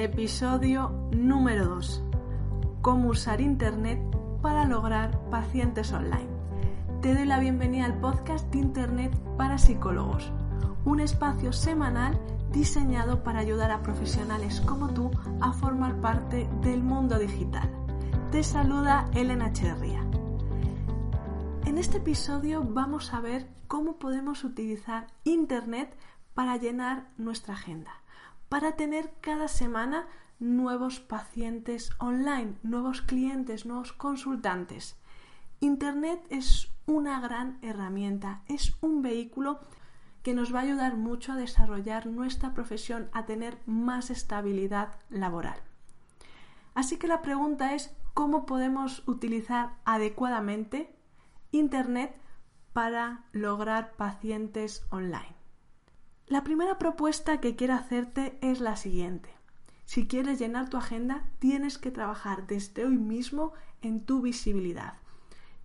episodio número 2. Cómo usar Internet para lograr pacientes online. Te doy la bienvenida al podcast de Internet para psicólogos, un espacio semanal diseñado para ayudar a profesionales como tú a formar parte del mundo digital. Te saluda Elena Echeverría. En este episodio vamos a ver cómo podemos utilizar Internet para llenar nuestra agenda, para tener cada semana nuevos pacientes online, nuevos clientes, nuevos consultantes. Internet es una gran herramienta, es un vehículo que nos va a ayudar mucho a desarrollar nuestra profesión, a tener más estabilidad laboral. Así que la pregunta es cómo podemos utilizar adecuadamente Internet para lograr pacientes online. La primera propuesta que quiero hacerte es la siguiente. Si quieres llenar tu agenda, tienes que trabajar desde hoy mismo en tu visibilidad.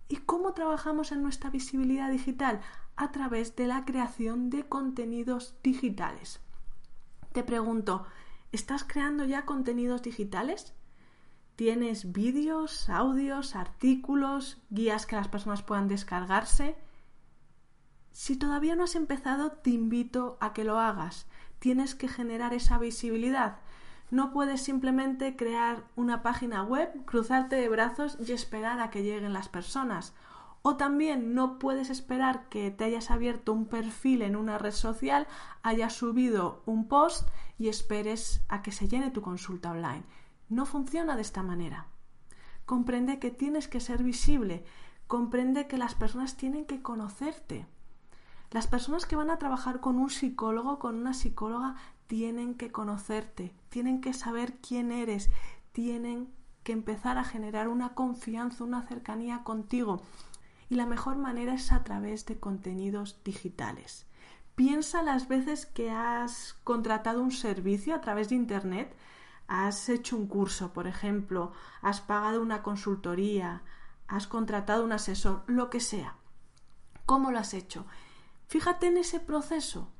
¿Y cómo trabajamos en nuestra visibilidad digital? A través de la creación de contenidos digitales. Te pregunto, ¿estás creando ya contenidos digitales? Tienes vídeos, audios, artículos, guías que las personas puedan descargarse. Si todavía no has empezado, te invito a que lo hagas. Tienes que generar esa visibilidad. No puedes simplemente crear una página web, cruzarte de brazos y esperar a que lleguen las personas. O también no puedes esperar que te hayas abierto un perfil en una red social, hayas subido un post y esperes a que se llene tu consulta online. No funciona de esta manera. Comprende que tienes que ser visible, comprende que las personas tienen que conocerte. Las personas que van a trabajar con un psicólogo, con una psicóloga, tienen que conocerte, tienen que saber quién eres, tienen que empezar a generar una confianza, una cercanía contigo. Y la mejor manera es a través de contenidos digitales. Piensa las veces que has contratado un servicio a través de Internet has hecho un curso, por ejemplo, has pagado una consultoría, has contratado un asesor, lo que sea. ¿Cómo lo has hecho? Fíjate en ese proceso.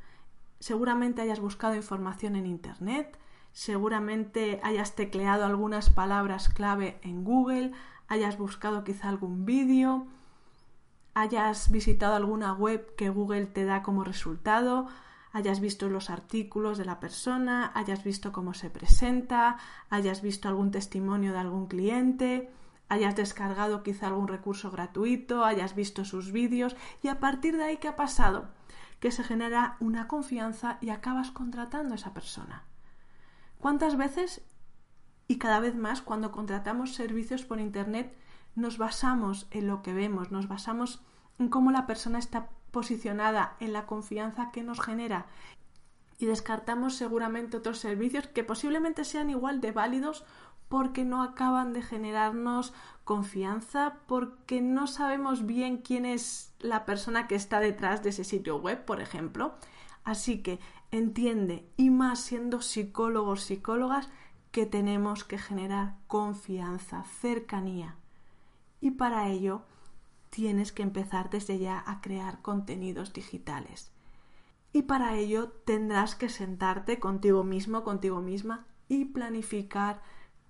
Seguramente hayas buscado información en Internet, seguramente hayas tecleado algunas palabras clave en Google, hayas buscado quizá algún vídeo, hayas visitado alguna web que Google te da como resultado, hayas visto los artículos de la persona, hayas visto cómo se presenta, hayas visto algún testimonio de algún cliente, hayas descargado quizá algún recurso gratuito, hayas visto sus vídeos y a partir de ahí ¿qué ha pasado? Que se genera una confianza y acabas contratando a esa persona. ¿Cuántas veces y cada vez más cuando contratamos servicios por Internet nos basamos en lo que vemos, nos basamos en cómo la persona está posicionada en la confianza que nos genera y descartamos seguramente otros servicios que posiblemente sean igual de válidos porque no acaban de generarnos confianza, porque no sabemos bien quién es la persona que está detrás de ese sitio web, por ejemplo. Así que entiende, y más siendo psicólogos, psicólogas, que tenemos que generar confianza, cercanía. Y para ello tienes que empezar desde ya a crear contenidos digitales. Y para ello tendrás que sentarte contigo mismo, contigo misma y planificar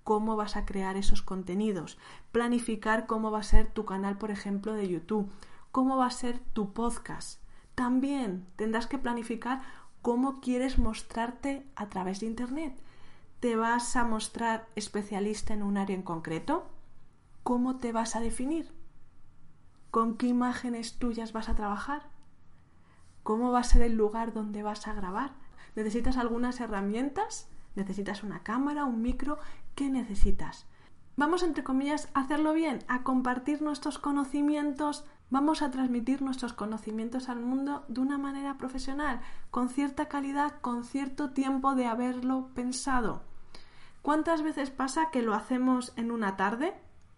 cómo vas a crear esos contenidos, planificar cómo va a ser tu canal, por ejemplo, de YouTube, cómo va a ser tu podcast. También tendrás que planificar cómo quieres mostrarte a través de Internet. ¿Te vas a mostrar especialista en un área en concreto? ¿Cómo te vas a definir? ¿Con qué imágenes tuyas vas a trabajar? ¿Cómo va a ser el lugar donde vas a grabar? ¿Necesitas algunas herramientas? ¿Necesitas una cámara, un micro? ¿Qué necesitas? Vamos, entre comillas, a hacerlo bien, a compartir nuestros conocimientos, vamos a transmitir nuestros conocimientos al mundo de una manera profesional, con cierta calidad, con cierto tiempo de haberlo pensado. ¿Cuántas veces pasa que lo hacemos en una tarde?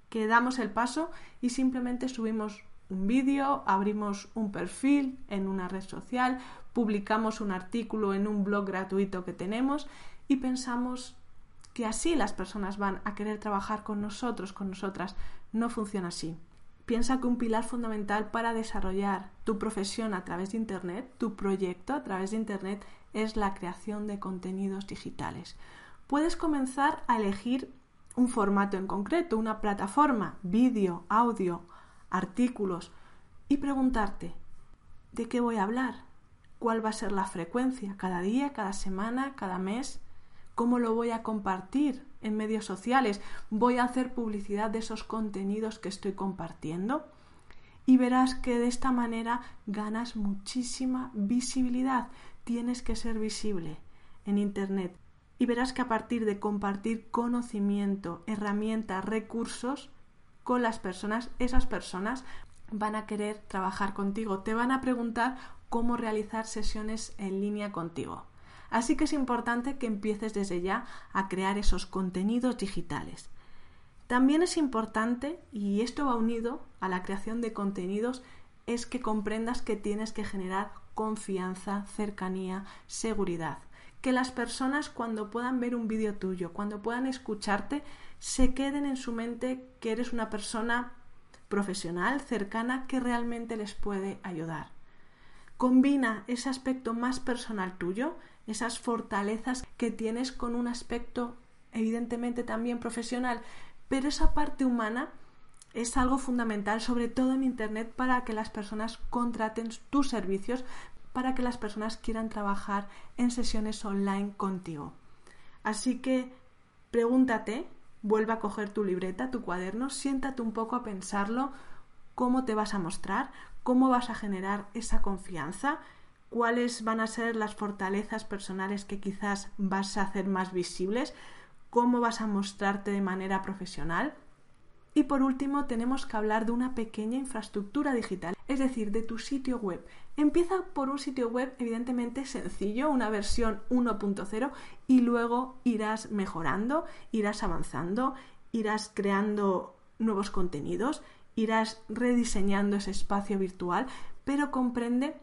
que damos el paso y simplemente subimos un vídeo, abrimos un perfil en una red social, publicamos un artículo en un blog gratuito que tenemos y pensamos que así las personas van a querer trabajar con nosotros, con nosotras. No funciona así. Piensa que un pilar fundamental para desarrollar tu profesión a través de Internet, tu proyecto a través de Internet, es la creación de contenidos digitales puedes comenzar a elegir un formato en concreto, una plataforma, vídeo, audio, artículos y preguntarte, ¿de qué voy a hablar? ¿Cuál va a ser la frecuencia? ¿Cada día, cada semana, cada mes? ¿Cómo lo voy a compartir en medios sociales? ¿Voy a hacer publicidad de esos contenidos que estoy compartiendo? Y verás que de esta manera ganas muchísima visibilidad. Tienes que ser visible en Internet. Y verás que a partir de compartir conocimiento, herramientas, recursos con las personas, esas personas van a querer trabajar contigo. Te van a preguntar cómo realizar sesiones en línea contigo. Así que es importante que empieces desde ya a crear esos contenidos digitales. También es importante, y esto va unido a la creación de contenidos, es que comprendas que tienes que generar confianza, cercanía, seguridad. Que las personas cuando puedan ver un vídeo tuyo, cuando puedan escucharte, se queden en su mente que eres una persona profesional, cercana, que realmente les puede ayudar. Combina ese aspecto más personal tuyo, esas fortalezas que tienes con un aspecto evidentemente también profesional, pero esa parte humana es algo fundamental, sobre todo en Internet, para que las personas contraten tus servicios, para que las personas quieran trabajar en sesiones online contigo. Así que pregúntate, vuelve a coger tu libreta, tu cuaderno, siéntate un poco a pensarlo, cómo te vas a mostrar, cómo vas a generar esa confianza, cuáles van a ser las fortalezas personales que quizás vas a hacer más visibles, cómo vas a mostrarte de manera profesional. Y por último, tenemos que hablar de una pequeña infraestructura digital, es decir, de tu sitio web. Empieza por un sitio web evidentemente sencillo, una versión 1.0, y luego irás mejorando, irás avanzando, irás creando nuevos contenidos irás rediseñando ese espacio virtual, pero comprende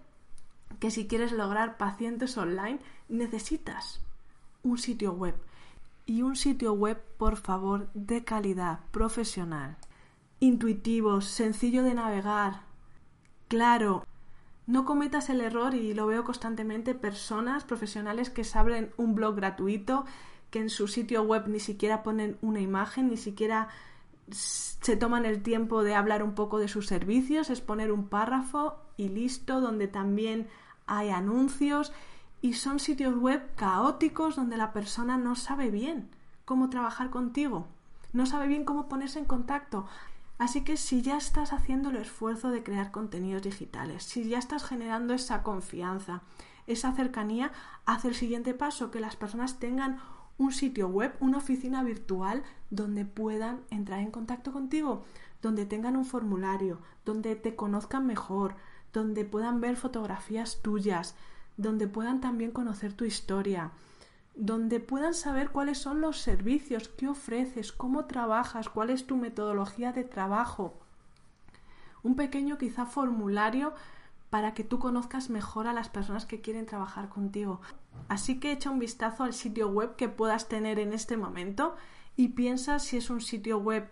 que si quieres lograr pacientes online necesitas un sitio web y un sitio web, por favor, de calidad, profesional, intuitivo, sencillo de navegar, claro. No cometas el error, y lo veo constantemente, personas profesionales que se abren un blog gratuito, que en su sitio web ni siquiera ponen una imagen, ni siquiera se toman el tiempo de hablar un poco de sus servicios, es poner un párrafo y listo, donde también hay anuncios y son sitios web caóticos donde la persona no sabe bien cómo trabajar contigo, no sabe bien cómo ponerse en contacto. Así que si ya estás haciendo el esfuerzo de crear contenidos digitales, si ya estás generando esa confianza, esa cercanía, haz el siguiente paso, que las personas tengan un sitio web, una oficina virtual donde puedan entrar en contacto contigo, donde tengan un formulario, donde te conozcan mejor, donde puedan ver fotografías tuyas, donde puedan también conocer tu historia, donde puedan saber cuáles son los servicios que ofreces, cómo trabajas, cuál es tu metodología de trabajo. Un pequeño quizá formulario para que tú conozcas mejor a las personas que quieren trabajar contigo. Así que echa un vistazo al sitio web que puedas tener en este momento y piensa si es un sitio web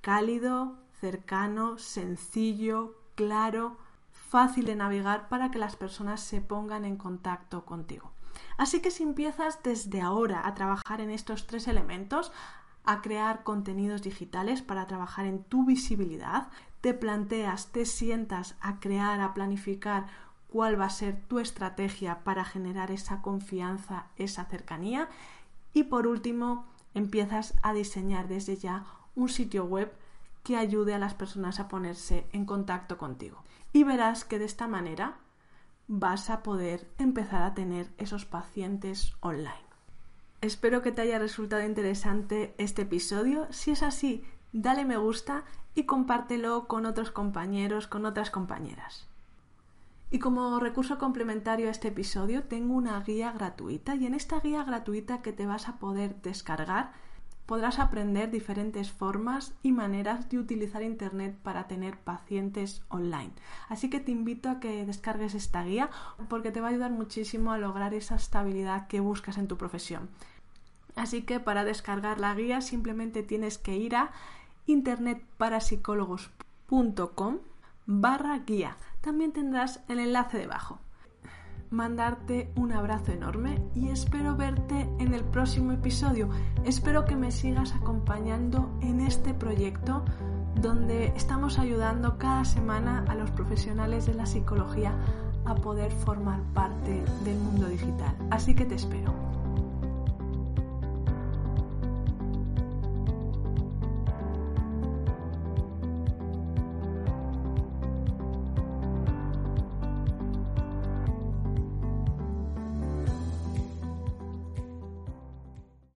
cálido, cercano, sencillo, claro, fácil de navegar para que las personas se pongan en contacto contigo. Así que si empiezas desde ahora a trabajar en estos tres elementos, a crear contenidos digitales para trabajar en tu visibilidad, te planteas, te sientas a crear, a planificar cuál va a ser tu estrategia para generar esa confianza, esa cercanía y por último empiezas a diseñar desde ya un sitio web que ayude a las personas a ponerse en contacto contigo. Y verás que de esta manera vas a poder empezar a tener esos pacientes online. Espero que te haya resultado interesante este episodio. Si es así, dale me gusta y compártelo con otros compañeros, con otras compañeras. Y como recurso complementario a este episodio tengo una guía gratuita y en esta guía gratuita que te vas a poder descargar podrás aprender diferentes formas y maneras de utilizar Internet para tener pacientes online. Así que te invito a que descargues esta guía porque te va a ayudar muchísimo a lograr esa estabilidad que buscas en tu profesión. Así que para descargar la guía simplemente tienes que ir a internetparapsicólogos.com barra guía. También tendrás el enlace debajo. mandarte un abrazo enorme y espero verte en el próximo episodio. Espero que me sigas acompañando en este proyecto donde estamos ayudando cada semana a los profesionales de la psicología a poder formar parte del mundo digital. Así que te espero.